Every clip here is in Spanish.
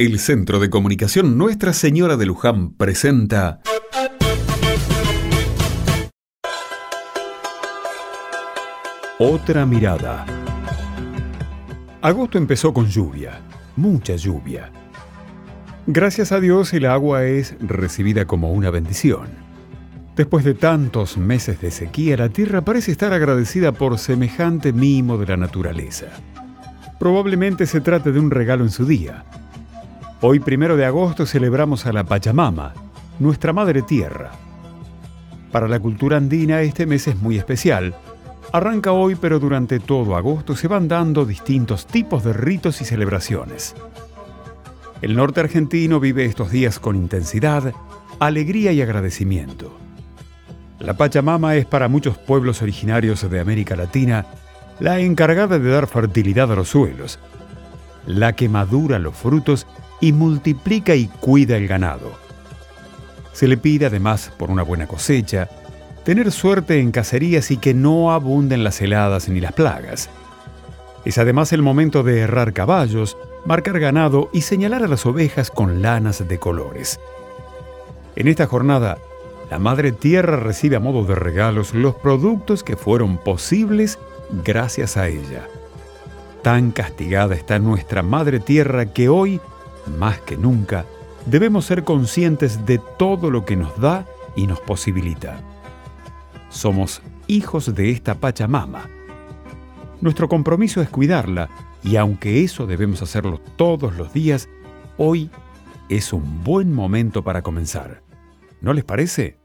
El Centro de Comunicación Nuestra Señora de Luján presenta Otra mirada. Agosto empezó con lluvia, mucha lluvia. Gracias a Dios el agua es recibida como una bendición. Después de tantos meses de sequía, la tierra parece estar agradecida por semejante mimo de la naturaleza. Probablemente se trate de un regalo en su día. Hoy, primero de agosto, celebramos a la Pachamama, nuestra madre tierra. Para la cultura andina este mes es muy especial. Arranca hoy, pero durante todo agosto se van dando distintos tipos de ritos y celebraciones. El norte argentino vive estos días con intensidad, alegría y agradecimiento. La Pachamama es para muchos pueblos originarios de América Latina la encargada de dar fertilidad a los suelos, la que madura los frutos y multiplica y cuida el ganado. Se le pide además por una buena cosecha, tener suerte en cacerías y que no abunden las heladas ni las plagas. Es además el momento de errar caballos, marcar ganado y señalar a las ovejas con lanas de colores. En esta jornada, la Madre Tierra recibe a modo de regalos los productos que fueron posibles gracias a ella. Tan castigada está nuestra Madre Tierra que hoy, más que nunca, debemos ser conscientes de todo lo que nos da y nos posibilita. Somos hijos de esta Pachamama. Nuestro compromiso es cuidarla y aunque eso debemos hacerlo todos los días, hoy es un buen momento para comenzar. ¿No les parece?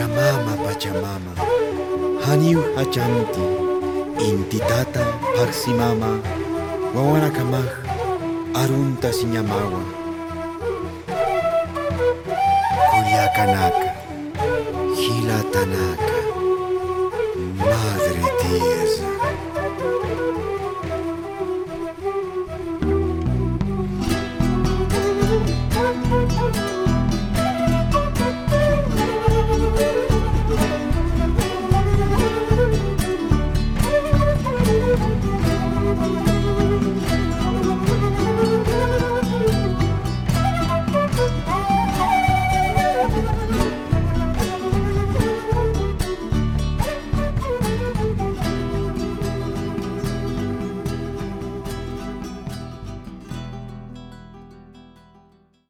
Pachamama, Pachamama, Haniu Hachanti, Intitata, Parsimama, Wawanakamaj, Arunta Siñamawa, Culiacanaka, Gilatanaka, Madre Tierra.